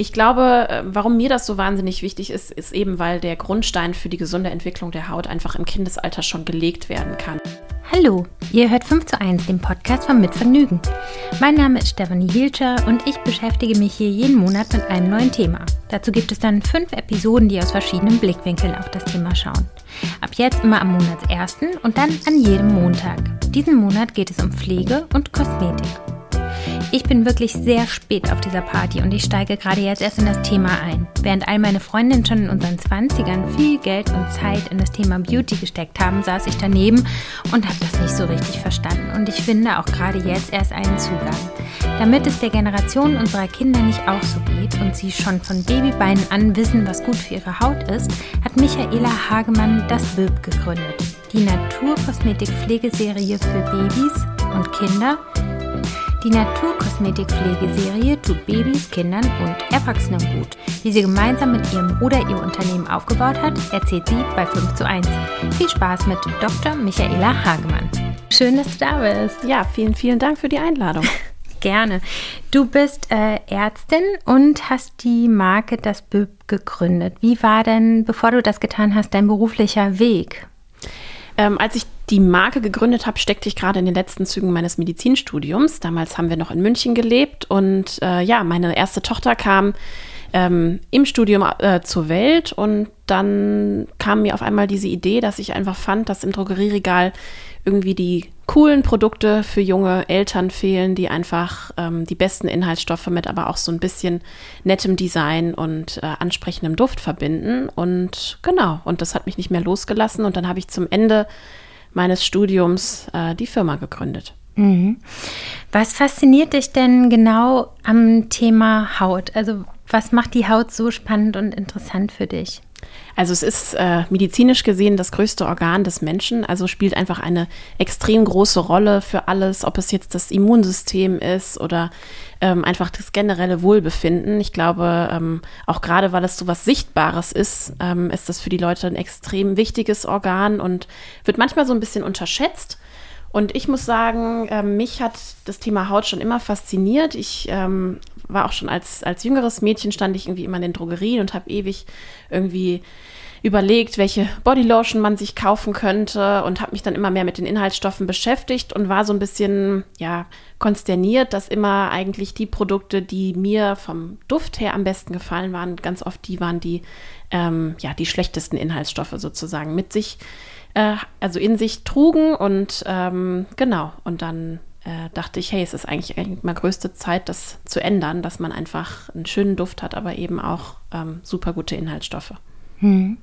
Ich glaube, äh, warum mir das so wahnsinnig wichtig ist, ist eben, weil der Grundstein für die gesunde Entwicklung der Haut einfach im Kindesalter schon gelegt werden kann. Hallo, ihr hört 5 zu 1, den Podcast von Mitvergnügen. Mein Name ist Stefanie Hielscher und ich beschäftige mich hier jeden Monat mit einem neuen Thema. Dazu gibt es dann fünf Episoden, die aus verschiedenen Blickwinkeln auf das Thema schauen. Ab jetzt immer am Monatsersten und dann an jedem Montag. Diesen Monat geht es um Pflege und Kosmetik. Ich bin wirklich sehr spät auf dieser Party und ich steige gerade jetzt erst in das Thema ein. Während all meine Freundinnen schon in unseren 20ern viel Geld und Zeit in das Thema Beauty gesteckt haben, saß ich daneben und habe das nicht so richtig verstanden. Und ich finde auch gerade jetzt erst einen Zugang. Damit es der Generation unserer Kinder nicht auch so geht und sie schon von Babybeinen an wissen, was gut für ihre Haut ist, hat Michaela Hagemann das BÖB gegründet. Die Naturkosmetik-Pflegeserie für Babys und Kinder die Naturkosmetikpflegeserie tut Babys, Kindern und Erwachsenen gut. Wie sie gemeinsam mit ihrem Bruder ihr Unternehmen aufgebaut hat, erzählt sie bei 5 zu 1. Viel Spaß mit Dr. Michaela Hagemann. Schön, dass du da bist. Ja, vielen, vielen Dank für die Einladung. Gerne. Du bist äh, Ärztin und hast die Marke Das BÜB gegründet. Wie war denn, bevor du das getan hast, dein beruflicher Weg? Ähm, als ich die Marke gegründet habe, steckte ich gerade in den letzten Zügen meines Medizinstudiums. Damals haben wir noch in München gelebt und äh, ja, meine erste Tochter kam ähm, im Studium äh, zur Welt und dann kam mir auf einmal diese Idee, dass ich einfach fand, dass im Drogerieregal irgendwie die coolen Produkte für junge Eltern fehlen, die einfach ähm, die besten Inhaltsstoffe mit aber auch so ein bisschen nettem Design und äh, ansprechendem Duft verbinden. Und genau, und das hat mich nicht mehr losgelassen. Und dann habe ich zum Ende meines Studiums äh, die Firma gegründet. Mhm. Was fasziniert dich denn genau am Thema Haut? Also was macht die Haut so spannend und interessant für dich? Also es ist äh, medizinisch gesehen das größte Organ des Menschen, also spielt einfach eine extrem große Rolle für alles, ob es jetzt das Immunsystem ist oder ähm, einfach das generelle Wohlbefinden. Ich glaube, ähm, auch gerade weil es so was Sichtbares ist, ähm, ist das für die Leute ein extrem wichtiges Organ und wird manchmal so ein bisschen unterschätzt. Und ich muss sagen, äh, mich hat das Thema Haut schon immer fasziniert. Ich ähm, war auch schon als, als jüngeres Mädchen, stand ich irgendwie immer in den Drogerien und habe ewig irgendwie überlegt, welche Bodylotion man sich kaufen könnte und habe mich dann immer mehr mit den Inhaltsstoffen beschäftigt und war so ein bisschen, ja, konsterniert, dass immer eigentlich die Produkte, die mir vom Duft her am besten gefallen waren, ganz oft die waren, die, ähm, ja, die schlechtesten Inhaltsstoffe sozusagen mit sich äh, also in sich trugen und ähm, genau, und dann äh, dachte ich, hey, es ist eigentlich, eigentlich mal größte Zeit, das zu ändern, dass man einfach einen schönen Duft hat, aber eben auch ähm, super gute Inhaltsstoffe. Hm.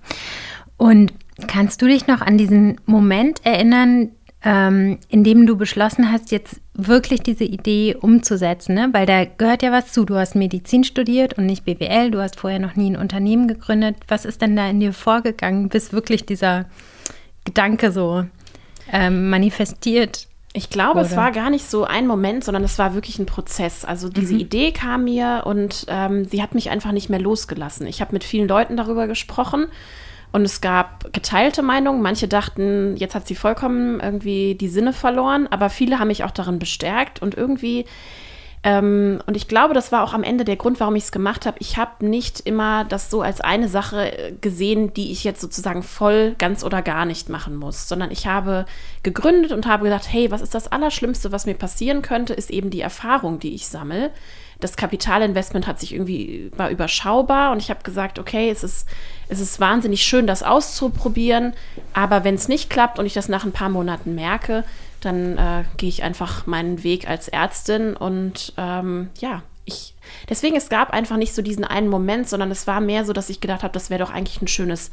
Und kannst du dich noch an diesen Moment erinnern, ähm, in dem du beschlossen hast, jetzt wirklich diese Idee umzusetzen? Ne? Weil da gehört ja was zu. Du hast Medizin studiert und nicht BWL. Du hast vorher noch nie ein Unternehmen gegründet. Was ist denn da in dir vorgegangen, bis wirklich dieser Gedanke so ähm, manifestiert? Ich glaube, Oder? es war gar nicht so ein Moment, sondern es war wirklich ein Prozess. Also diese mhm. Idee kam mir und ähm, sie hat mich einfach nicht mehr losgelassen. Ich habe mit vielen Leuten darüber gesprochen und es gab geteilte Meinungen. Manche dachten, jetzt hat sie vollkommen irgendwie die Sinne verloren, aber viele haben mich auch darin bestärkt und irgendwie ähm, und ich glaube, das war auch am Ende der Grund, warum ich es gemacht habe. Ich habe nicht immer das so als eine Sache äh, gesehen, die ich jetzt sozusagen voll, ganz oder gar nicht machen muss, sondern ich habe gegründet und habe gedacht, hey, was ist das Allerschlimmste, was mir passieren könnte, ist eben die Erfahrung, die ich sammle. Das Kapitalinvestment hat sich irgendwie war überschaubar und ich habe gesagt, okay, es ist, es ist wahnsinnig schön, das auszuprobieren, aber wenn es nicht klappt und ich das nach ein paar Monaten merke, dann äh, gehe ich einfach meinen Weg als Ärztin und ähm, ja, ich, deswegen, es gab einfach nicht so diesen einen Moment, sondern es war mehr so, dass ich gedacht habe, das wäre doch eigentlich ein schönes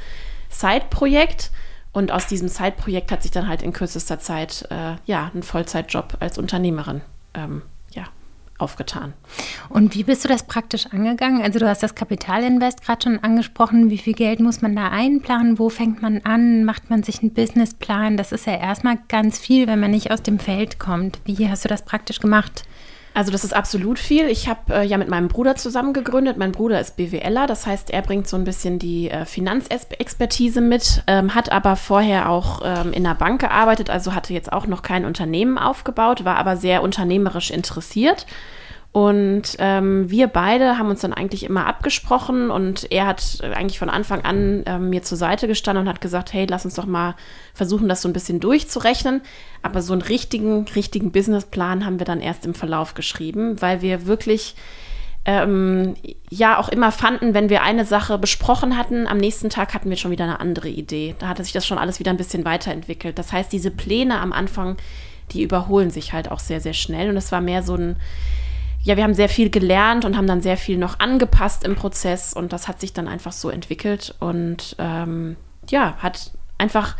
Side-Projekt. Und aus diesem Side-Projekt hat sich dann halt in kürzester Zeit äh, ja ein Vollzeitjob als Unternehmerin ähm, aufgetan. Und wie bist du das praktisch angegangen? Also du hast das Kapitalinvest gerade schon angesprochen. Wie viel Geld muss man da einplanen? Wo fängt man an? Macht man sich einen Businessplan? Das ist ja erstmal ganz viel, wenn man nicht aus dem Feld kommt. Wie hast du das praktisch gemacht? Also das ist absolut viel. Ich habe äh, ja mit meinem Bruder zusammen gegründet. Mein Bruder ist BWLer, das heißt, er bringt so ein bisschen die äh, Finanzexpertise mit, ähm, hat aber vorher auch ähm, in der Bank gearbeitet, also hatte jetzt auch noch kein Unternehmen aufgebaut, war aber sehr unternehmerisch interessiert Und ähm, wir beide haben uns dann eigentlich immer abgesprochen und er hat eigentlich von Anfang an äh, mir zur Seite gestanden und hat gesagt, hey, lass uns doch mal versuchen, das so ein bisschen durchzurechnen. Aber so einen richtigen, richtigen Businessplan haben wir dann erst im Verlauf geschrieben, weil wir wirklich ähm, ja auch immer fanden, wenn wir eine Sache besprochen hatten, am nächsten Tag hatten wir schon wieder eine andere Idee. Da hatte sich das schon alles wieder ein bisschen weiterentwickelt. Das heißt, diese Pläne am Anfang, die überholen sich halt auch sehr, sehr schnell. Und es war mehr so ein ja, wir haben sehr viel gelernt und haben dann sehr viel noch angepasst im Prozess und das hat sich dann einfach so entwickelt und ähm, ja, hat einfach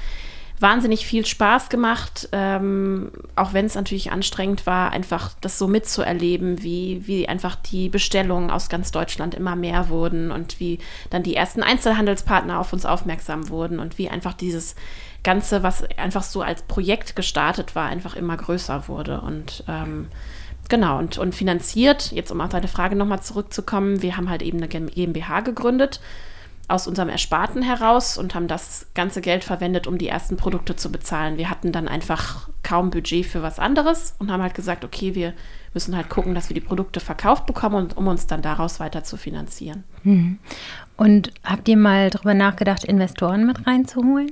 wahnsinnig viel Spaß gemacht, ähm, auch wenn es natürlich anstrengend war, einfach das so mitzuerleben, wie, wie einfach die Bestellungen aus ganz Deutschland immer mehr wurden und wie dann die ersten Einzelhandelspartner auf uns aufmerksam wurden und wie einfach dieses Ganze, was einfach so als Projekt gestartet war, einfach immer größer wurde und ähm, Genau, und, und finanziert, jetzt um auf deine Frage nochmal zurückzukommen, wir haben halt eben eine GmbH gegründet aus unserem Ersparten heraus und haben das ganze Geld verwendet, um die ersten Produkte zu bezahlen. Wir hatten dann einfach kaum Budget für was anderes und haben halt gesagt, okay, wir müssen halt gucken, dass wir die Produkte verkauft bekommen, und, um uns dann daraus weiter zu finanzieren. Mhm. Und habt ihr mal darüber nachgedacht, Investoren mit reinzuholen?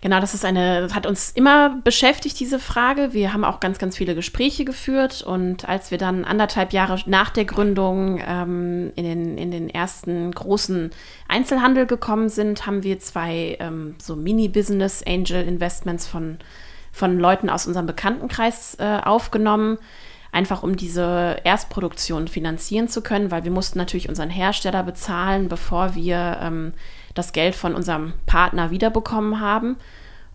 Genau, das ist eine, hat uns immer beschäftigt, diese Frage. Wir haben auch ganz, ganz viele Gespräche geführt und als wir dann anderthalb Jahre nach der Gründung ähm, in, den, in den ersten großen Einzelhandel gekommen sind, haben wir zwei ähm, so Mini-Business Angel Investments von, von Leuten aus unserem Bekanntenkreis äh, aufgenommen einfach um diese Erstproduktion finanzieren zu können, weil wir mussten natürlich unseren Hersteller bezahlen, bevor wir ähm, das Geld von unserem Partner wiederbekommen haben.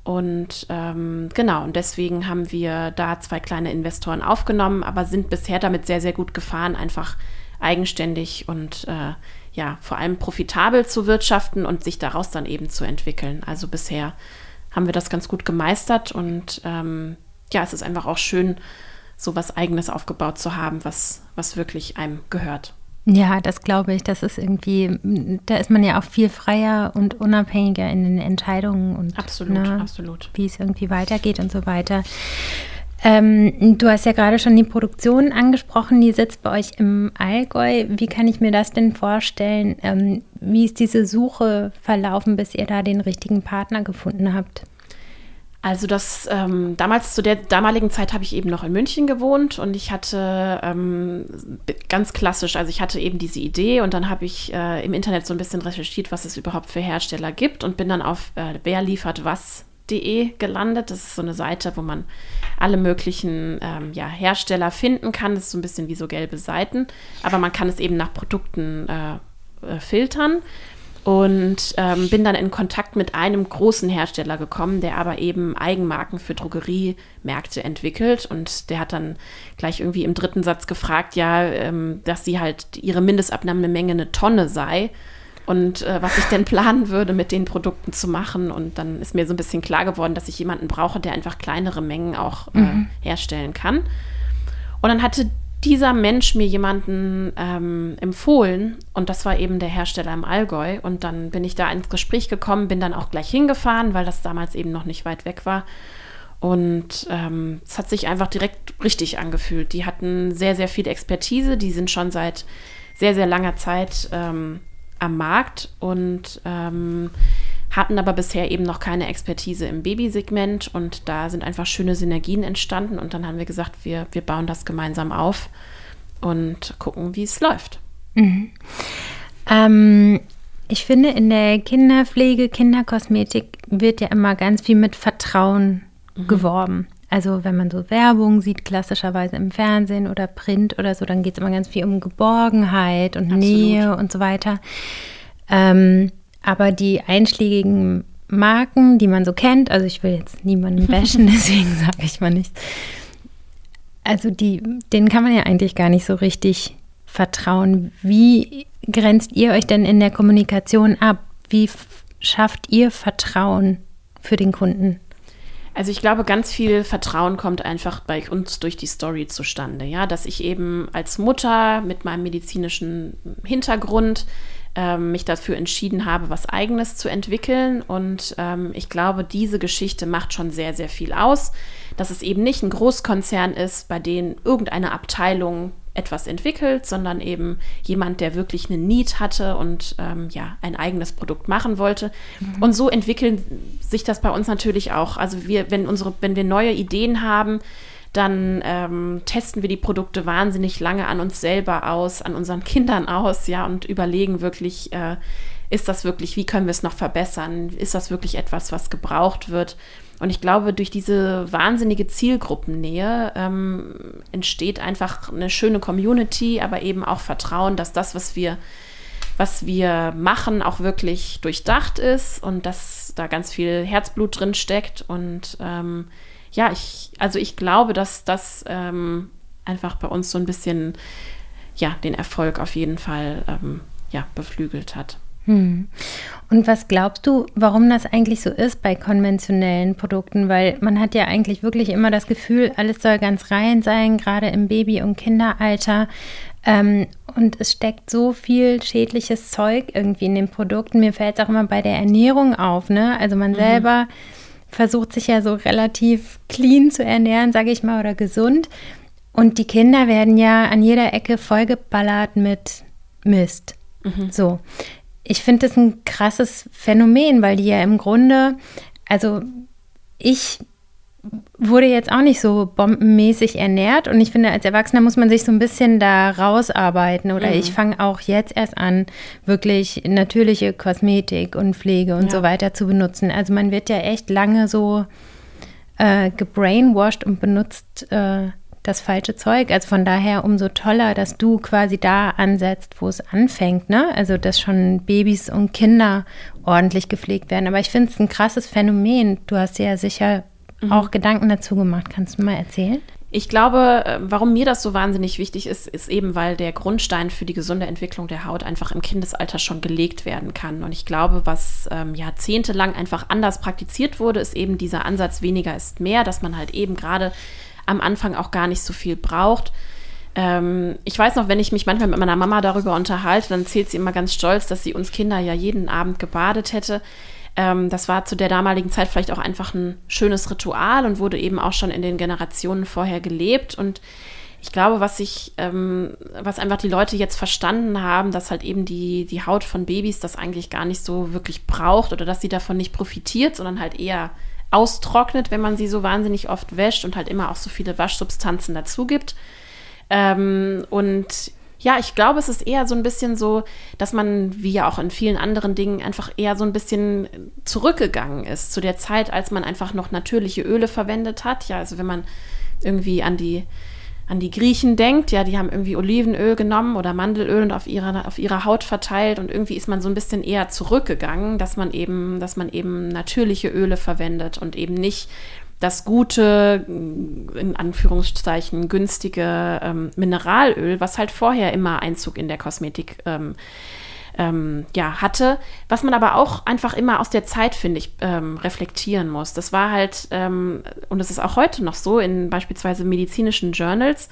Und ähm, genau, und deswegen haben wir da zwei kleine Investoren aufgenommen, aber sind bisher damit sehr, sehr gut gefahren, einfach eigenständig und äh, ja, vor allem profitabel zu wirtschaften und sich daraus dann eben zu entwickeln. Also bisher haben wir das ganz gut gemeistert und ähm, ja, es ist einfach auch schön, so was Eigenes aufgebaut zu haben, was, was wirklich einem gehört. Ja, das glaube ich. Das ist irgendwie, da ist man ja auch viel freier und unabhängiger in den Entscheidungen und absolut, ne, absolut. wie es irgendwie weitergeht und so weiter. Ähm, du hast ja gerade schon die Produktion angesprochen, die sitzt bei euch im Allgäu. Wie kann ich mir das denn vorstellen? Ähm, wie ist diese Suche verlaufen, bis ihr da den richtigen Partner gefunden habt? Also das ähm, damals zu der damaligen Zeit habe ich eben noch in München gewohnt und ich hatte ähm, ganz klassisch, also ich hatte eben diese Idee und dann habe ich äh, im Internet so ein bisschen recherchiert, was es überhaupt für Hersteller gibt und bin dann auf äh, wer liefert was.de gelandet. Das ist so eine Seite, wo man alle möglichen ähm, ja, Hersteller finden kann. Das ist so ein bisschen wie so gelbe Seiten, aber man kann es eben nach Produkten äh, äh filtern und ähm, bin dann in Kontakt mit einem großen Hersteller gekommen, der aber eben Eigenmarken für Drogeriemärkte entwickelt. Und der hat dann gleich irgendwie im dritten Satz gefragt, ja, ähm, dass sie halt ihre Mindestabnahmemenge eine Tonne sei und äh, was ich denn planen würde, mit den Produkten zu machen. Und dann ist mir so ein bisschen klar geworden, dass ich jemanden brauche, der einfach kleinere Mengen auch äh, mhm. herstellen kann. Und dann hatte dieser Mensch mir jemanden ähm, empfohlen. Und das war eben der Hersteller im Allgäu. Und dann bin ich da ins Gespräch gekommen, bin dann auch gleich hingefahren, weil das damals eben noch nicht weit weg war. Und ähm, es hat sich einfach direkt richtig angefühlt. Die hatten sehr, sehr viel Expertise, die sind schon seit sehr, sehr langer Zeit ähm, am Markt. Und ähm, hatten aber bisher eben noch keine Expertise im Babysegment und da sind einfach schöne Synergien entstanden und dann haben wir gesagt, wir, wir bauen das gemeinsam auf und gucken, wie es läuft. Mhm. Ähm, ich finde, in der Kinderpflege, Kinderkosmetik wird ja immer ganz viel mit Vertrauen mhm. geworben. Also wenn man so Werbung sieht, klassischerweise im Fernsehen oder Print oder so, dann geht es immer ganz viel um Geborgenheit und Absolut. Nähe und so weiter. Ähm, aber die einschlägigen Marken, die man so kennt, also ich will jetzt niemanden bashen, deswegen sage ich mal nichts. Also die, denen kann man ja eigentlich gar nicht so richtig vertrauen. Wie grenzt ihr euch denn in der Kommunikation ab? Wie schafft ihr Vertrauen für den Kunden? Also ich glaube, ganz viel Vertrauen kommt einfach bei uns durch die Story zustande, ja, dass ich eben als Mutter mit meinem medizinischen Hintergrund ähm, mich dafür entschieden habe, was eigenes zu entwickeln. Und ähm, ich glaube, diese Geschichte macht schon sehr, sehr viel aus, dass es eben nicht ein Großkonzern ist, bei dem irgendeine Abteilung etwas entwickelt, sondern eben jemand, der wirklich eine Need hatte und ähm, ja, ein eigenes Produkt machen wollte. Mhm. Und so entwickeln sich das bei uns natürlich auch. Also wir, wenn unsere, wenn wir neue Ideen haben, dann ähm, testen wir die Produkte wahnsinnig lange an uns selber aus, an unseren Kindern aus, ja, und überlegen wirklich, äh, ist das wirklich, wie können wir es noch verbessern? Ist das wirklich etwas, was gebraucht wird? Und ich glaube, durch diese wahnsinnige Zielgruppennähe ähm, entsteht einfach eine schöne Community, aber eben auch Vertrauen, dass das, was wir, was wir machen, auch wirklich durchdacht ist und dass da ganz viel Herzblut drin steckt. Und ähm, ja, ich, also ich glaube, dass das ähm, einfach bei uns so ein bisschen ja, den Erfolg auf jeden Fall ähm, ja, beflügelt hat. Hm. Und was glaubst du, warum das eigentlich so ist bei konventionellen Produkten? Weil man hat ja eigentlich wirklich immer das Gefühl, alles soll ganz rein sein, gerade im Baby- und Kinderalter. Ähm, und es steckt so viel schädliches Zeug irgendwie in den Produkten. Mir fällt es auch immer bei der Ernährung auf. Ne? Also man mhm. selber versucht sich ja so relativ clean zu ernähren, sage ich mal, oder gesund. Und die Kinder werden ja an jeder Ecke vollgeballert mit Mist. Mhm. So ich finde das ein krasses Phänomen, weil die ja im Grunde, also ich wurde jetzt auch nicht so bombenmäßig ernährt und ich finde, als Erwachsener muss man sich so ein bisschen da rausarbeiten oder mhm. ich fange auch jetzt erst an, wirklich natürliche Kosmetik und Pflege und ja. so weiter zu benutzen. Also man wird ja echt lange so äh, gebrainwashed und benutzt äh, das falsche Zeug. Also von daher umso toller, dass du quasi da ansetzt, wo es anfängt, ne? Also dass schon Babys und Kinder ordentlich gepflegt werden. Aber ich finde es ein krasses Phänomen. Du hast ja sicher mhm. auch Gedanken dazu gemacht. Kannst du mal erzählen? Ich glaube, äh, warum mir das so wahnsinnig wichtig ist, ist eben, weil der Grundstein für die gesunde Entwicklung der Haut einfach im Kindesalter schon gelegt werden kann. Und ich glaube, was ähm, jahrzehntelang einfach anders praktiziert wurde, ist eben dieser Ansatz weniger ist mehr, dass man halt eben gerade am Anfang auch gar nicht so viel braucht. Ähm, ich weiß noch, wenn ich mich manchmal mit meiner Mama darüber unterhalte, dann zählt sie immer ganz stolz, dass sie uns Kinder ja jeden Abend gebadet hätte. Ähm, das war zu der damaligen Zeit vielleicht auch einfach ein schönes Ritual und wurde eben auch schon in den Generationen vorher gelebt. Und ich glaube, was sich, ähm, was einfach die Leute jetzt verstanden haben, dass halt eben die, die Haut von Babys das eigentlich gar nicht so wirklich braucht oder dass sie davon nicht profitiert, sondern halt eher austrocknet, wenn man sie so wahnsinnig oft wäscht und halt immer auch so viele Waschsubstanzen dazu gibt. Ähm, und ja, ich glaube, es ist eher so ein bisschen so, dass man, wie ja auch in vielen anderen Dingen, einfach eher so ein bisschen zurückgegangen ist zu der Zeit, als man einfach noch natürliche Öle verwendet hat. Ja, also wenn man irgendwie an die an die Griechen denkt, ja, die haben irgendwie Olivenöl genommen oder Mandelöl und auf ihrer, auf ihrer Haut verteilt und irgendwie ist man so ein bisschen eher zurückgegangen, dass man eben, dass man eben natürliche Öle verwendet und eben nicht das gute, in Anführungszeichen günstige ähm, Mineralöl, was halt vorher immer Einzug in der Kosmetik ähm, ähm, ja, hatte, was man aber auch einfach immer aus der Zeit, finde ich, ähm, reflektieren muss. Das war halt, ähm, und das ist auch heute noch so, in beispielsweise medizinischen Journals,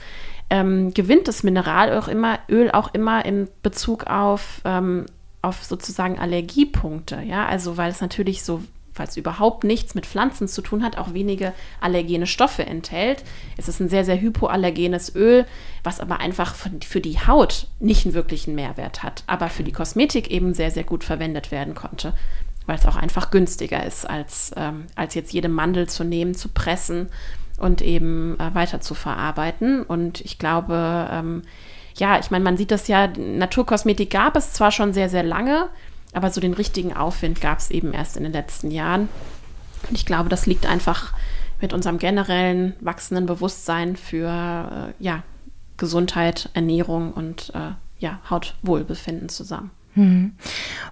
ähm, gewinnt das Mineral auch immer, Öl auch immer in Bezug auf, ähm, auf sozusagen Allergiepunkte, ja, also weil es natürlich so falls überhaupt nichts mit Pflanzen zu tun hat, auch wenige allergene Stoffe enthält. Es ist ein sehr, sehr hypoallergenes Öl, was aber einfach für die Haut nicht einen wirklichen Mehrwert hat, aber für die Kosmetik eben sehr, sehr gut verwendet werden konnte, weil es auch einfach günstiger ist, als, ähm, als jetzt jede Mandel zu nehmen, zu pressen und eben äh, weiter zu verarbeiten. Und ich glaube, ähm, ja, ich meine, man sieht das ja, Naturkosmetik gab es zwar schon sehr, sehr lange, aber so den richtigen Aufwind gab es eben erst in den letzten Jahren. Und ich glaube, das liegt einfach mit unserem generellen wachsenden Bewusstsein für äh, ja, Gesundheit, Ernährung und äh, ja, Hautwohlbefinden zusammen. Hm.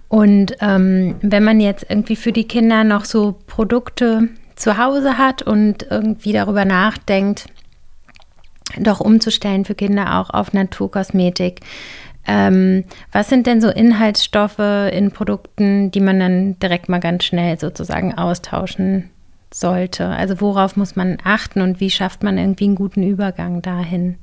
Und ähm, wenn man jetzt irgendwie für die Kinder noch so Produkte zu Hause hat und irgendwie darüber nachdenkt, doch umzustellen für Kinder auch auf Naturkosmetik, ähm, was sind denn so Inhaltsstoffe in Produkten, die man dann direkt mal ganz schnell sozusagen austauschen sollte? Also worauf muss man achten und wie schafft man irgendwie einen guten Übergang dahin?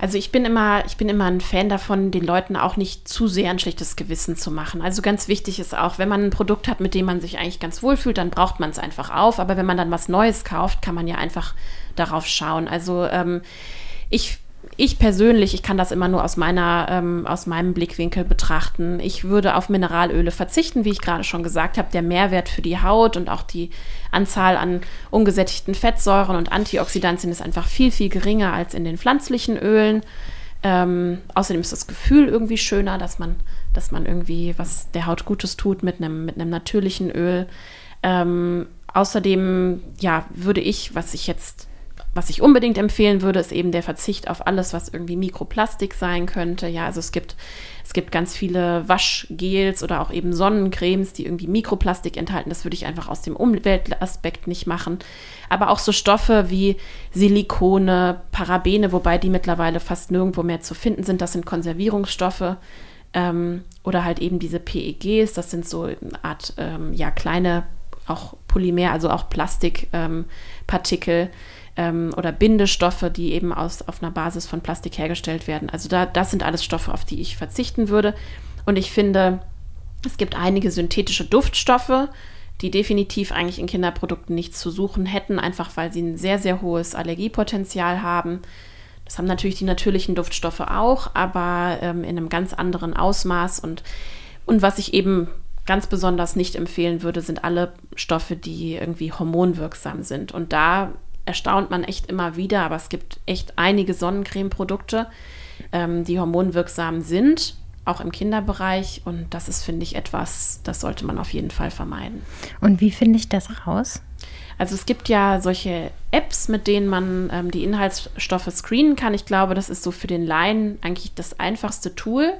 Also ich bin immer, ich bin immer ein Fan davon, den Leuten auch nicht zu sehr ein schlechtes Gewissen zu machen. Also ganz wichtig ist auch, wenn man ein Produkt hat, mit dem man sich eigentlich ganz wohl fühlt, dann braucht man es einfach auf. Aber wenn man dann was Neues kauft, kann man ja einfach darauf schauen. Also ähm, ich ich persönlich, ich kann das immer nur aus meiner, ähm, aus meinem Blickwinkel betrachten. Ich würde auf Mineralöle verzichten, wie ich gerade schon gesagt habe. Der Mehrwert für die Haut und auch die Anzahl an ungesättigten Fettsäuren und Antioxidantien ist einfach viel, viel geringer als in den pflanzlichen Ölen. Ähm, außerdem ist das Gefühl irgendwie schöner, dass man, dass man irgendwie was der Haut Gutes tut mit einem, mit natürlichen Öl. Ähm, außerdem, ja, würde ich, was ich jetzt was ich unbedingt empfehlen würde, ist eben der Verzicht auf alles, was irgendwie Mikroplastik sein könnte. Ja, also es gibt, es gibt ganz viele Waschgels oder auch eben Sonnencremes, die irgendwie Mikroplastik enthalten. Das würde ich einfach aus dem Umweltaspekt nicht machen. Aber auch so Stoffe wie Silikone, Parabene, wobei die mittlerweile fast nirgendwo mehr zu finden sind. Das sind Konservierungsstoffe. Ähm, oder halt eben diese PEGs, das sind so eine Art, ähm, ja, kleine, auch Polymer, also auch Plastikpartikel. Ähm, ähm, oder Bindestoffe, die eben aus, auf einer Basis von Plastik hergestellt werden. Also da, das sind alles Stoffe, auf die ich verzichten würde. Und ich finde, es gibt einige synthetische Duftstoffe, die definitiv eigentlich in Kinderprodukten nichts zu suchen hätten, einfach weil sie ein sehr, sehr hohes Allergiepotenzial haben. Das haben natürlich die natürlichen Duftstoffe auch, aber ähm, in einem ganz anderen Ausmaß. Und, und was ich eben ganz besonders nicht empfehlen würde, sind alle Stoffe, die irgendwie hormonwirksam sind. Und da erstaunt man echt immer wieder, aber es gibt echt einige Sonnencreme-Produkte, ähm, die hormonwirksam sind, auch im Kinderbereich. Und das ist, finde ich, etwas, das sollte man auf jeden Fall vermeiden. Und wie finde ich das raus? Also es gibt ja solche Apps, mit denen man ähm, die Inhaltsstoffe screenen kann. Ich glaube, das ist so für den Laien eigentlich das einfachste Tool.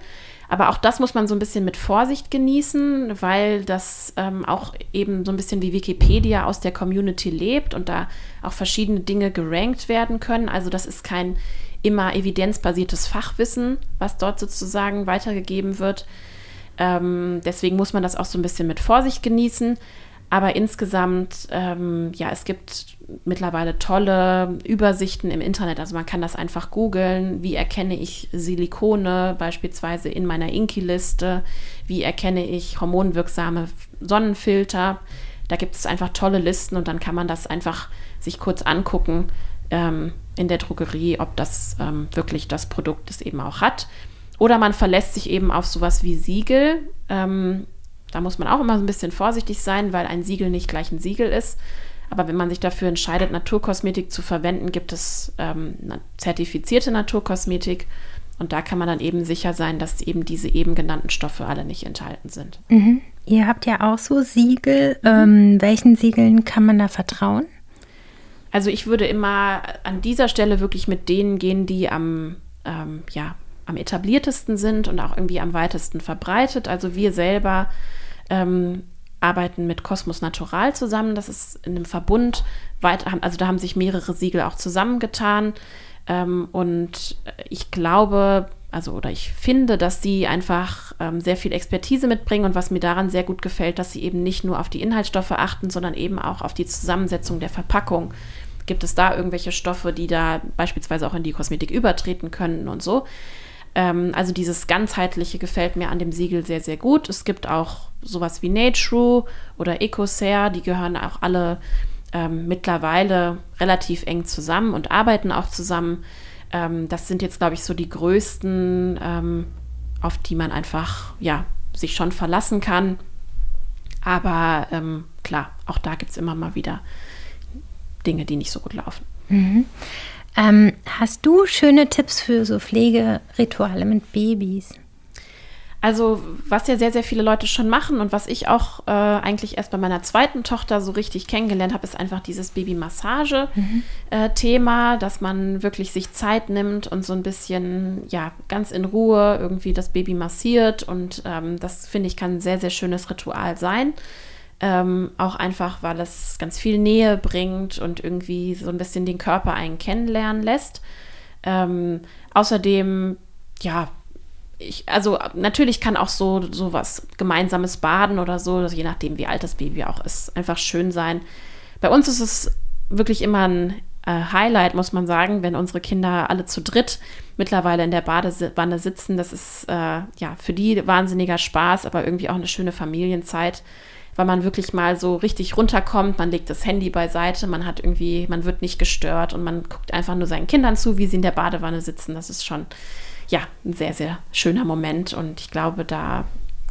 Aber auch das muss man so ein bisschen mit Vorsicht genießen, weil das ähm, auch eben so ein bisschen wie Wikipedia aus der Community lebt und da auch verschiedene Dinge gerankt werden können. Also das ist kein immer evidenzbasiertes Fachwissen, was dort sozusagen weitergegeben wird. Ähm, deswegen muss man das auch so ein bisschen mit Vorsicht genießen. Aber insgesamt, ähm, ja, es gibt mittlerweile tolle Übersichten im Internet. Also man kann das einfach googeln. Wie erkenne ich Silikone beispielsweise in meiner Inki-Liste? Wie erkenne ich hormonwirksame Sonnenfilter? Da gibt es einfach tolle Listen und dann kann man das einfach sich kurz angucken ähm, in der Drogerie, ob das ähm, wirklich das Produkt es eben auch hat. Oder man verlässt sich eben auf sowas wie Siegel. Ähm, da muss man auch immer so ein bisschen vorsichtig sein, weil ein Siegel nicht gleich ein Siegel ist. Aber wenn man sich dafür entscheidet, Naturkosmetik zu verwenden, gibt es ähm, zertifizierte Naturkosmetik. Und da kann man dann eben sicher sein, dass eben diese eben genannten Stoffe alle nicht enthalten sind. Mhm. Ihr habt ja auch so Siegel. Ähm, welchen Siegeln kann man da vertrauen? Also ich würde immer an dieser Stelle wirklich mit denen gehen, die am, ähm, ja, am etabliertesten sind und auch irgendwie am weitesten verbreitet. Also wir selber ähm, arbeiten mit Cosmos Natural zusammen. Das ist in einem Verbund, weiter, also da haben sich mehrere Siegel auch zusammengetan. Ähm, und ich glaube, also oder ich finde, dass sie einfach ähm, sehr viel Expertise mitbringen und was mir daran sehr gut gefällt, dass sie eben nicht nur auf die Inhaltsstoffe achten, sondern eben auch auf die Zusammensetzung der Verpackung. Gibt es da irgendwelche Stoffe, die da beispielsweise auch in die Kosmetik übertreten können und so? Ähm, also dieses ganzheitliche gefällt mir an dem Siegel sehr, sehr gut. Es gibt auch sowas wie Nature oder Ecocer, die gehören auch alle ähm, mittlerweile relativ eng zusammen und arbeiten auch zusammen. Ähm, das sind jetzt, glaube ich, so die größten, ähm, auf die man einfach, ja, sich schon verlassen kann. Aber ähm, klar, auch da gibt es immer mal wieder Dinge, die nicht so gut laufen. Mhm. Ähm, hast du schöne Tipps für so Pflegerituale mit Babys? Also, was ja sehr, sehr viele Leute schon machen und was ich auch äh, eigentlich erst bei meiner zweiten Tochter so richtig kennengelernt habe, ist einfach dieses Babymassage-Thema, mhm. äh, dass man wirklich sich Zeit nimmt und so ein bisschen, ja, ganz in Ruhe irgendwie das Baby massiert. Und ähm, das finde ich kann ein sehr, sehr schönes Ritual sein. Ähm, auch einfach, weil es ganz viel Nähe bringt und irgendwie so ein bisschen den Körper einen kennenlernen lässt. Ähm, außerdem, ja, ich, also natürlich kann auch so, so was gemeinsames Baden oder so, also je nachdem, wie alt das Baby auch ist, einfach schön sein. Bei uns ist es wirklich immer ein äh, Highlight, muss man sagen, wenn unsere Kinder alle zu dritt mittlerweile in der Badewanne sitzen. Das ist äh, ja für die wahnsinniger Spaß, aber irgendwie auch eine schöne Familienzeit, weil man wirklich mal so richtig runterkommt. Man legt das Handy beiseite, man hat irgendwie, man wird nicht gestört und man guckt einfach nur seinen Kindern zu, wie sie in der Badewanne sitzen. Das ist schon ja ein sehr, sehr schöner Moment und ich glaube, da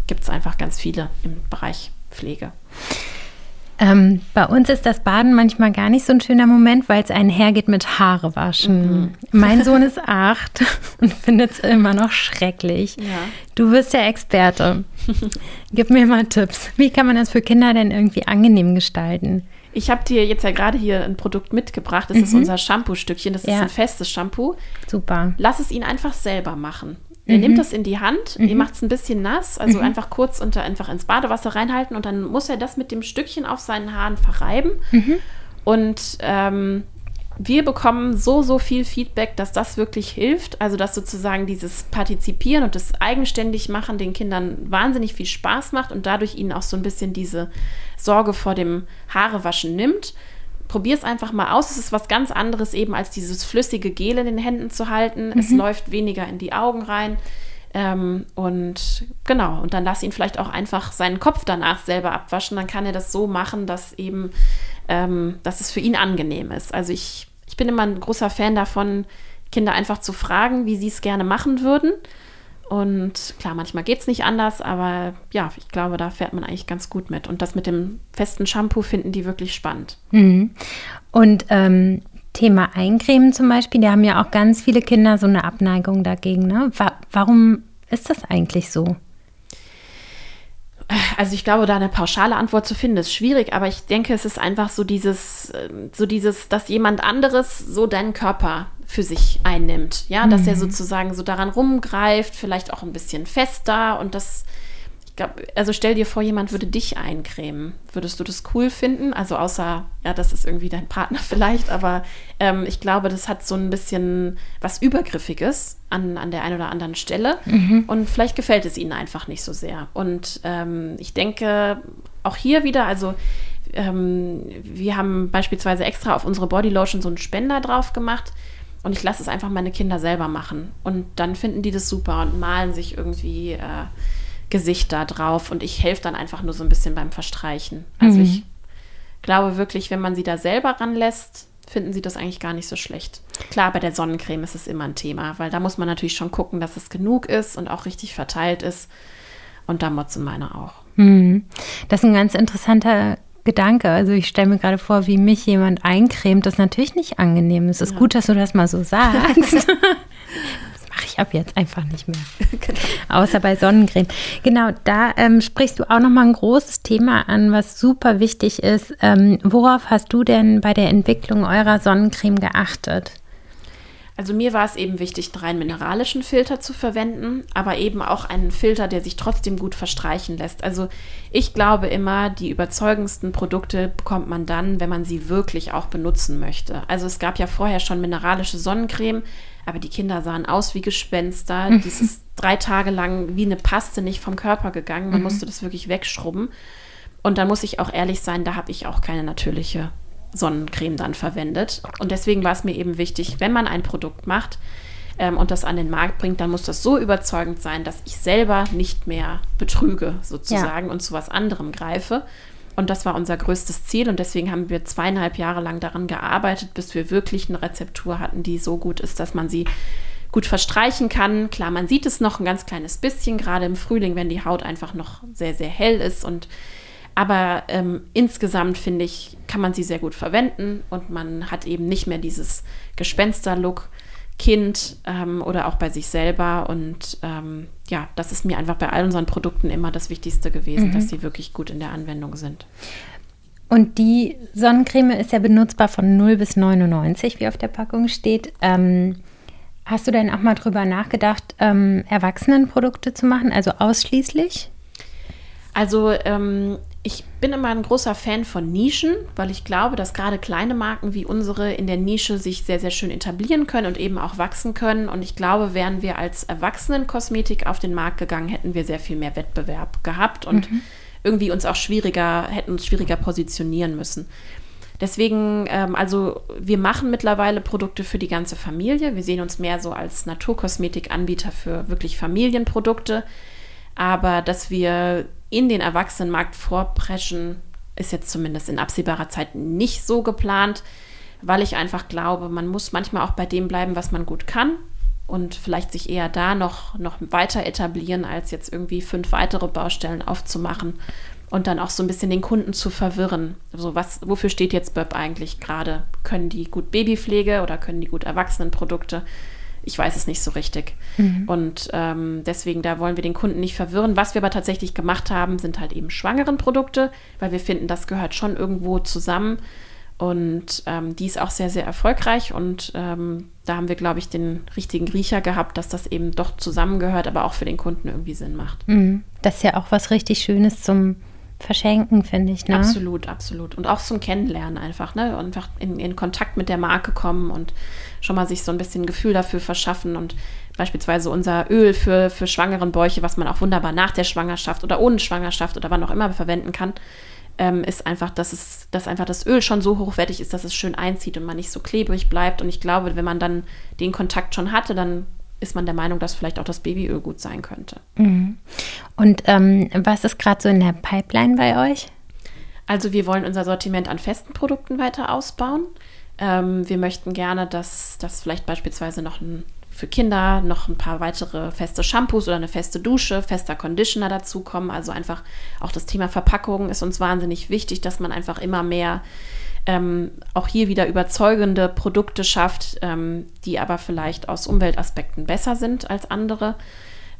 gibt es einfach ganz viele im Bereich Pflege. Ähm, bei uns ist das Baden manchmal gar nicht so ein schöner Moment, weil es einhergeht mit Haare waschen. Mhm. Mein Sohn ist acht und findet es immer noch schrecklich. Ja. Du bist der Experte. Gib mir mal Tipps. Wie kann man das für Kinder denn irgendwie angenehm gestalten? Ich habe dir jetzt ja gerade hier ein Produkt mitgebracht. Das mhm. ist unser Shampoo-Stückchen. Das ja. ist ein festes Shampoo. Super. Lass es ihn einfach selber machen. Er mhm. nimmt das in die Hand, mhm. ihr macht es ein bisschen nass, also mhm. einfach kurz unter einfach ins Badewasser reinhalten und dann muss er das mit dem Stückchen auf seinen Haaren verreiben. Mhm. Und ähm, wir bekommen so, so viel Feedback, dass das wirklich hilft. Also, dass sozusagen dieses Partizipieren und das Eigenständigmachen den Kindern wahnsinnig viel Spaß macht und dadurch ihnen auch so ein bisschen diese Sorge vor dem Haarewaschen nimmt probier es einfach mal aus. Es ist was ganz anderes eben als dieses flüssige Gel in den Händen zu halten. Mhm. Es läuft weniger in die Augen rein. Ähm, und genau, und dann lass ihn vielleicht auch einfach seinen Kopf danach selber abwaschen. Dann kann er das so machen, dass eben, ähm, dass es für ihn angenehm ist. Also ich, ich bin immer ein großer Fan davon, Kinder einfach zu fragen, wie sie es gerne machen würden. Und klar, manchmal geht es nicht anders, aber ja, ich glaube, da fährt man eigentlich ganz gut mit. Und das mit dem festen Shampoo finden die wirklich spannend. Mhm. Und ähm, Thema Eincremen zum Beispiel, da haben ja auch ganz viele Kinder so eine Abneigung dagegen. Ne? Wa warum ist das eigentlich so? Also ich glaube, da eine pauschale Antwort zu finden, ist schwierig, aber ich denke, es ist einfach so dieses, ähm, so dieses, dass jemand anderes so deinen Körper für sich einnimmt. Ja, mhm. dass er mhm. sozusagen so daran rumgreift, vielleicht auch ein bisschen fester und das, ich glaube, also stell dir vor, jemand würde dich eincremen. Würdest du das cool finden? Also außer, ja, das ist irgendwie dein Partner vielleicht, aber ähm, ich glaube, das hat so ein bisschen was Übergriffiges an, an der einen oder anderen Stelle mhm. und vielleicht gefällt es ihnen einfach nicht so sehr. Und ähm, ich denke, auch hier wieder, also ähm, wir haben beispielsweise extra auf unsere Bodylotion so einen Spender drauf gemacht und ich lasse es einfach meine Kinder selber machen. Und dann finden die das super und malen sich irgendwie äh, Gesichter drauf. Und ich helfe dann einfach nur so ein bisschen beim Verstreichen. Also mhm. ich glaube wirklich, wenn man sie da selber ranlässt, finden sie das eigentlich gar nicht so schlecht. Klar, bei der Sonnencreme ist es immer ein Thema, weil da muss man natürlich schon gucken, dass es genug ist und auch richtig verteilt ist. Und da motzen meine auch. Mhm. Das ist ein ganz interessanter Gedanke. Also ich stelle mir gerade vor, wie mich jemand eincremt, das natürlich nicht angenehm ist. Es ist ja. gut, dass du das mal so sagst. ich ab jetzt einfach nicht mehr. Genau. Außer bei Sonnencreme. Genau, da ähm, sprichst du auch nochmal ein großes Thema an, was super wichtig ist. Ähm, worauf hast du denn bei der Entwicklung eurer Sonnencreme geachtet? Also mir war es eben wichtig, einen rein mineralischen Filter zu verwenden, aber eben auch einen Filter, der sich trotzdem gut verstreichen lässt. Also ich glaube immer, die überzeugendsten Produkte bekommt man dann, wenn man sie wirklich auch benutzen möchte. Also es gab ja vorher schon mineralische Sonnencreme, aber die Kinder sahen aus wie Gespenster. Mhm. Das ist drei Tage lang wie eine Paste nicht vom Körper gegangen. Man mhm. musste das wirklich wegschrubben. Und dann muss ich auch ehrlich sein, da habe ich auch keine natürliche Sonnencreme dann verwendet. Und deswegen war es mir eben wichtig, wenn man ein Produkt macht ähm, und das an den Markt bringt, dann muss das so überzeugend sein, dass ich selber nicht mehr betrüge sozusagen ja. und zu was anderem greife. Und das war unser größtes Ziel und deswegen haben wir zweieinhalb Jahre lang daran gearbeitet, bis wir wirklich eine Rezeptur hatten, die so gut ist, dass man sie gut verstreichen kann. Klar, man sieht es noch ein ganz kleines bisschen, gerade im Frühling, wenn die Haut einfach noch sehr, sehr hell ist und aber ähm, insgesamt finde ich, kann man sie sehr gut verwenden und man hat eben nicht mehr dieses Gespenster-Look. Kind ähm, oder auch bei sich selber. Und ähm, ja, das ist mir einfach bei all unseren Produkten immer das Wichtigste gewesen, mhm. dass sie wirklich gut in der Anwendung sind. Und die Sonnencreme ist ja benutzbar von 0 bis 99, wie auf der Packung steht. Ähm, hast du denn auch mal drüber nachgedacht, ähm, Erwachsenenprodukte zu machen, also ausschließlich? Also ähm, ich bin immer ein großer Fan von Nischen, weil ich glaube, dass gerade kleine Marken wie unsere in der Nische sich sehr, sehr schön etablieren können und eben auch wachsen können. Und ich glaube, wären wir als Erwachsenenkosmetik auf den Markt gegangen, hätten wir sehr viel mehr Wettbewerb gehabt und mhm. irgendwie uns auch schwieriger, hätten uns schwieriger positionieren müssen. Deswegen, ähm, also wir machen mittlerweile Produkte für die ganze Familie. Wir sehen uns mehr so als Naturkosmetikanbieter für wirklich Familienprodukte. Aber dass wir in den Erwachsenenmarkt vorpreschen, ist jetzt zumindest in absehbarer Zeit nicht so geplant, weil ich einfach glaube, man muss manchmal auch bei dem bleiben, was man gut kann und vielleicht sich eher da noch, noch weiter etablieren, als jetzt irgendwie fünf weitere Baustellen aufzumachen und dann auch so ein bisschen den Kunden zu verwirren. Also was, wofür steht jetzt Böb eigentlich gerade? Können die gut Babypflege oder können die gut Erwachsenenprodukte? Ich weiß es nicht so richtig. Mhm. Und ähm, deswegen, da wollen wir den Kunden nicht verwirren. Was wir aber tatsächlich gemacht haben, sind halt eben schwangeren Produkte, weil wir finden, das gehört schon irgendwo zusammen. Und ähm, die ist auch sehr, sehr erfolgreich. Und ähm, da haben wir, glaube ich, den richtigen Riecher gehabt, dass das eben doch zusammengehört, aber auch für den Kunden irgendwie Sinn macht. Mhm. Das ist ja auch was richtig Schönes zum verschenken, finde ich. Ne? Absolut, absolut. Und auch zum Kennenlernen einfach, ne? Und einfach in, in Kontakt mit der Marke kommen und schon mal sich so ein bisschen Gefühl dafür verschaffen und beispielsweise unser Öl für, für schwangeren Bäuche, was man auch wunderbar nach der Schwangerschaft oder ohne Schwangerschaft oder wann auch immer verwenden kann, ähm, ist einfach, dass es, dass einfach das Öl schon so hochwertig ist, dass es schön einzieht und man nicht so klebrig bleibt. Und ich glaube, wenn man dann den Kontakt schon hatte, dann ist man der Meinung, dass vielleicht auch das Babyöl gut sein könnte. Mhm. Und ähm, was ist gerade so in der Pipeline bei euch? Also wir wollen unser Sortiment an festen Produkten weiter ausbauen. Ähm, wir möchten gerne, dass, dass vielleicht beispielsweise noch ein, für Kinder noch ein paar weitere feste Shampoos oder eine feste Dusche, fester Conditioner dazukommen. Also einfach auch das Thema Verpackung ist uns wahnsinnig wichtig, dass man einfach immer mehr ähm, auch hier wieder überzeugende Produkte schafft, ähm, die aber vielleicht aus Umweltaspekten besser sind als andere.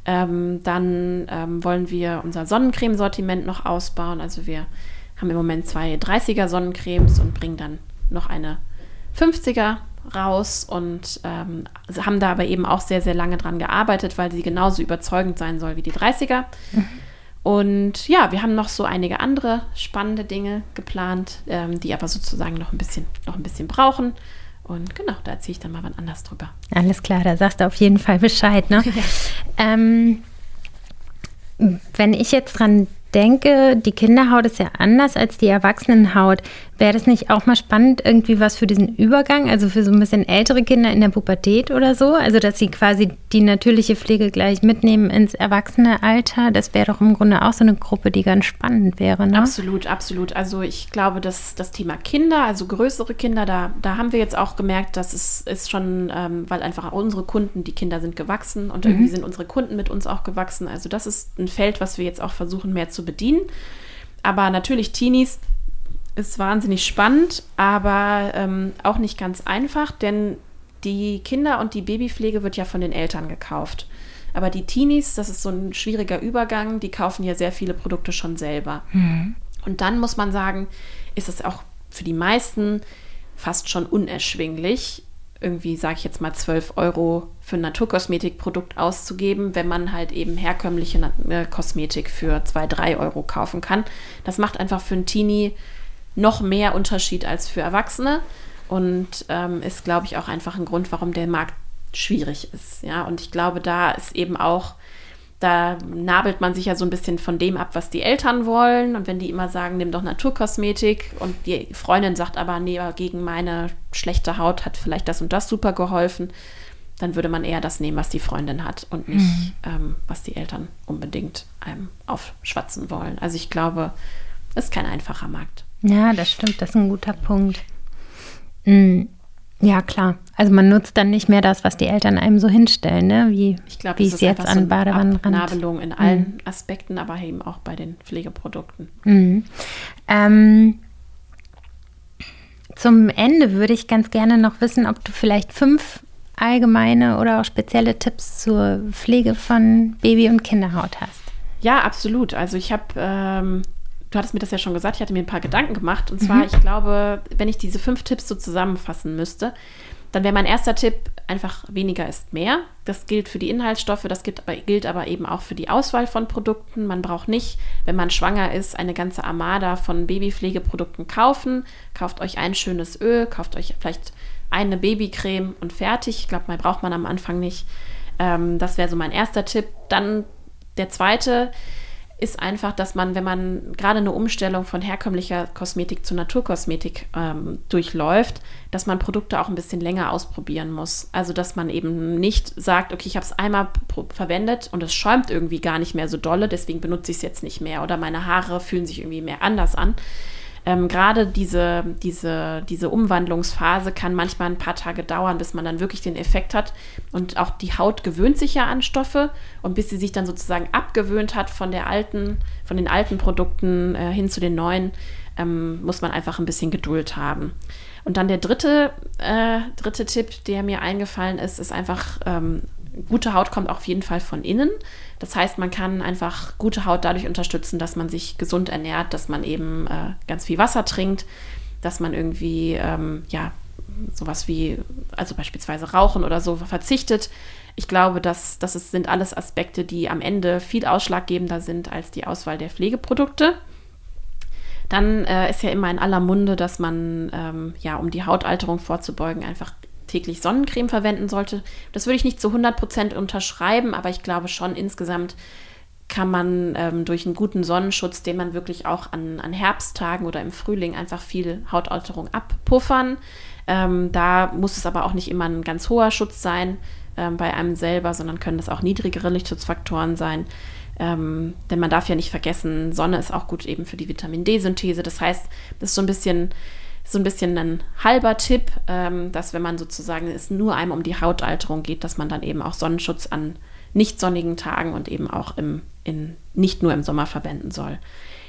Ähm, dann ähm, wollen wir unser Sonnencremesortiment noch ausbauen. Also wir haben im Moment zwei 30er Sonnencremes und bringen dann noch eine 50er raus und ähm, haben da aber eben auch sehr, sehr lange dran gearbeitet, weil sie genauso überzeugend sein soll wie die 30er. Mhm. Und ja, wir haben noch so einige andere spannende Dinge geplant, ähm, die aber sozusagen noch ein bisschen, noch ein bisschen brauchen. Und genau, da erzähle ich dann mal wann anders drüber. Alles klar, da sagst du auf jeden Fall Bescheid. Ne? ähm, wenn ich jetzt dran denke, die Kinderhaut ist ja anders als die Erwachsenenhaut. Wäre das nicht auch mal spannend, irgendwie was für diesen Übergang, also für so ein bisschen ältere Kinder in der Pubertät oder so? Also, dass sie quasi die natürliche Pflege gleich mitnehmen ins Erwachsenealter. Das wäre doch im Grunde auch so eine Gruppe, die ganz spannend wäre. Ne? Absolut, absolut. Also, ich glaube, dass das Thema Kinder, also größere Kinder, da, da haben wir jetzt auch gemerkt, dass es ist schon, ähm, weil einfach unsere Kunden, die Kinder sind gewachsen und mhm. irgendwie sind unsere Kunden mit uns auch gewachsen. Also, das ist ein Feld, was wir jetzt auch versuchen mehr zu bedienen. Aber natürlich Teenies ist wahnsinnig spannend, aber ähm, auch nicht ganz einfach, denn die Kinder- und die Babypflege wird ja von den Eltern gekauft. Aber die Teenies, das ist so ein schwieriger Übergang, die kaufen ja sehr viele Produkte schon selber. Mhm. Und dann muss man sagen, ist es auch für die meisten fast schon unerschwinglich, irgendwie, sage ich jetzt mal, 12 Euro für ein Naturkosmetikprodukt auszugeben, wenn man halt eben herkömmliche äh, Kosmetik für 2, 3 Euro kaufen kann. Das macht einfach für einen Teenie noch mehr Unterschied als für Erwachsene und ähm, ist, glaube ich, auch einfach ein Grund, warum der Markt schwierig ist. Ja, und ich glaube, da ist eben auch, da nabelt man sich ja so ein bisschen von dem ab, was die Eltern wollen. Und wenn die immer sagen, nimm doch Naturkosmetik und die Freundin sagt aber, nee, gegen meine schlechte Haut hat vielleicht das und das super geholfen, dann würde man eher das nehmen, was die Freundin hat und nicht, mhm. ähm, was die Eltern unbedingt einem aufschwatzen wollen. Also ich glaube, es ist kein einfacher Markt. Ja, das stimmt, das ist ein guter Punkt. Mhm. Ja, klar. Also man nutzt dann nicht mehr das, was die Eltern einem so hinstellen, ne? wie, ich glaub, wie es jetzt an so Badewannenrand. In allen mhm. Aspekten, aber eben auch bei den Pflegeprodukten. Mhm. Ähm, zum Ende würde ich ganz gerne noch wissen, ob du vielleicht fünf allgemeine oder auch spezielle Tipps zur Pflege von Baby- und Kinderhaut hast. Ja, absolut. Also ich habe ähm, du hattest mir das ja schon gesagt, ich hatte mir ein paar Gedanken gemacht. Und zwar, mhm. ich glaube, wenn ich diese fünf Tipps so zusammenfassen müsste, dann wäre mein erster Tipp einfach weniger ist mehr. Das gilt für die Inhaltsstoffe, das gilt aber, gilt aber eben auch für die Auswahl von Produkten. Man braucht nicht, wenn man schwanger ist, eine ganze Armada von Babypflegeprodukten kaufen. Kauft euch ein schönes Öl, kauft euch vielleicht eine Babycreme und fertig. Ich glaube, mal braucht man am Anfang nicht. Ähm, das wäre so mein erster Tipp. Dann der zweite, ist einfach, dass man, wenn man gerade eine Umstellung von herkömmlicher Kosmetik zu Naturkosmetik ähm, durchläuft, dass man Produkte auch ein bisschen länger ausprobieren muss. Also dass man eben nicht sagt, okay, ich habe es einmal verwendet und es schäumt irgendwie gar nicht mehr so dolle, deswegen benutze ich es jetzt nicht mehr oder meine Haare fühlen sich irgendwie mehr anders an ähm, gerade diese, diese, diese Umwandlungsphase kann manchmal ein paar Tage dauern, bis man dann wirklich den Effekt hat. Und auch die Haut gewöhnt sich ja an Stoffe und bis sie sich dann sozusagen abgewöhnt hat von der alten, von den alten Produkten äh, hin zu den neuen, ähm, muss man einfach ein bisschen Geduld haben. Und dann der dritte, äh, dritte Tipp, der mir eingefallen ist, ist einfach, ähm, gute Haut kommt auf jeden Fall von innen. Das heißt, man kann einfach gute Haut dadurch unterstützen, dass man sich gesund ernährt, dass man eben äh, ganz viel Wasser trinkt, dass man irgendwie, ähm, ja, sowas wie, also beispielsweise Rauchen oder so verzichtet. Ich glaube, dass das ist, sind alles Aspekte, die am Ende viel ausschlaggebender sind als die Auswahl der Pflegeprodukte. Dann äh, ist ja immer in aller Munde, dass man, ähm, ja, um die Hautalterung vorzubeugen, einfach täglich Sonnencreme verwenden sollte. Das würde ich nicht zu 100% unterschreiben, aber ich glaube schon insgesamt kann man ähm, durch einen guten Sonnenschutz, den man wirklich auch an, an Herbsttagen oder im Frühling einfach viel Hautalterung abpuffern. Ähm, da muss es aber auch nicht immer ein ganz hoher Schutz sein ähm, bei einem selber, sondern können das auch niedrigere Lichtschutzfaktoren sein. Ähm, denn man darf ja nicht vergessen, Sonne ist auch gut eben für die Vitamin D-Synthese. Das heißt, das ist so ein bisschen so ein bisschen ein halber Tipp, ähm, dass wenn man sozusagen es nur einem um die Hautalterung geht, dass man dann eben auch Sonnenschutz an nicht sonnigen Tagen und eben auch im, in, nicht nur im Sommer verwenden soll.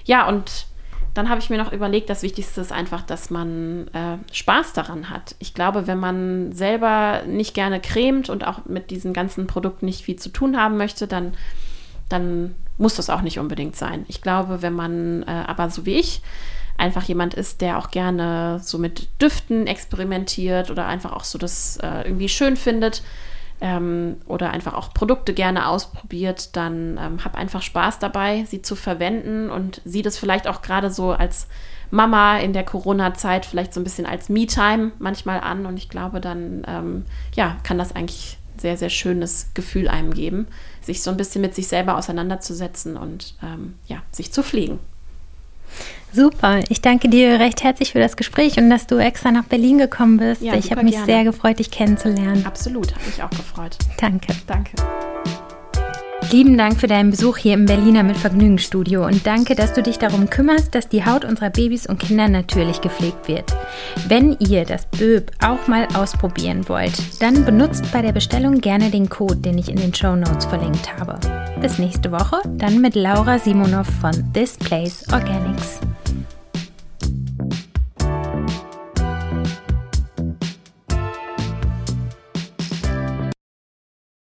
Ja, und dann habe ich mir noch überlegt, das Wichtigste ist einfach, dass man äh, Spaß daran hat. Ich glaube, wenn man selber nicht gerne cremt und auch mit diesen ganzen Produkten nicht viel zu tun haben möchte, dann, dann muss das auch nicht unbedingt sein. Ich glaube, wenn man äh, aber so wie ich einfach jemand ist, der auch gerne so mit Düften experimentiert oder einfach auch so das äh, irgendwie schön findet ähm, oder einfach auch Produkte gerne ausprobiert, dann ähm, hab einfach Spaß dabei, sie zu verwenden und sieh das vielleicht auch gerade so als Mama in der Corona-Zeit vielleicht so ein bisschen als Me-Time manchmal an und ich glaube, dann ähm, ja, kann das eigentlich sehr, sehr schönes Gefühl einem geben, sich so ein bisschen mit sich selber auseinanderzusetzen und ähm, ja, sich zu pflegen. Super, ich danke dir recht herzlich für das Gespräch und dass du extra nach Berlin gekommen bist. Ja, ich habe mich gerne. sehr gefreut, dich kennenzulernen. Absolut, habe mich auch gefreut. Danke. Danke. Lieben Dank für deinen Besuch hier im Berliner mit Vergnügen Studio und danke, dass du dich darum kümmerst, dass die Haut unserer Babys und Kinder natürlich gepflegt wird. Wenn ihr das Böb auch mal ausprobieren wollt, dann benutzt bei der Bestellung gerne den Code, den ich in den Show Notes verlinkt habe. Bis nächste Woche, dann mit Laura Simonov von This Place Organics.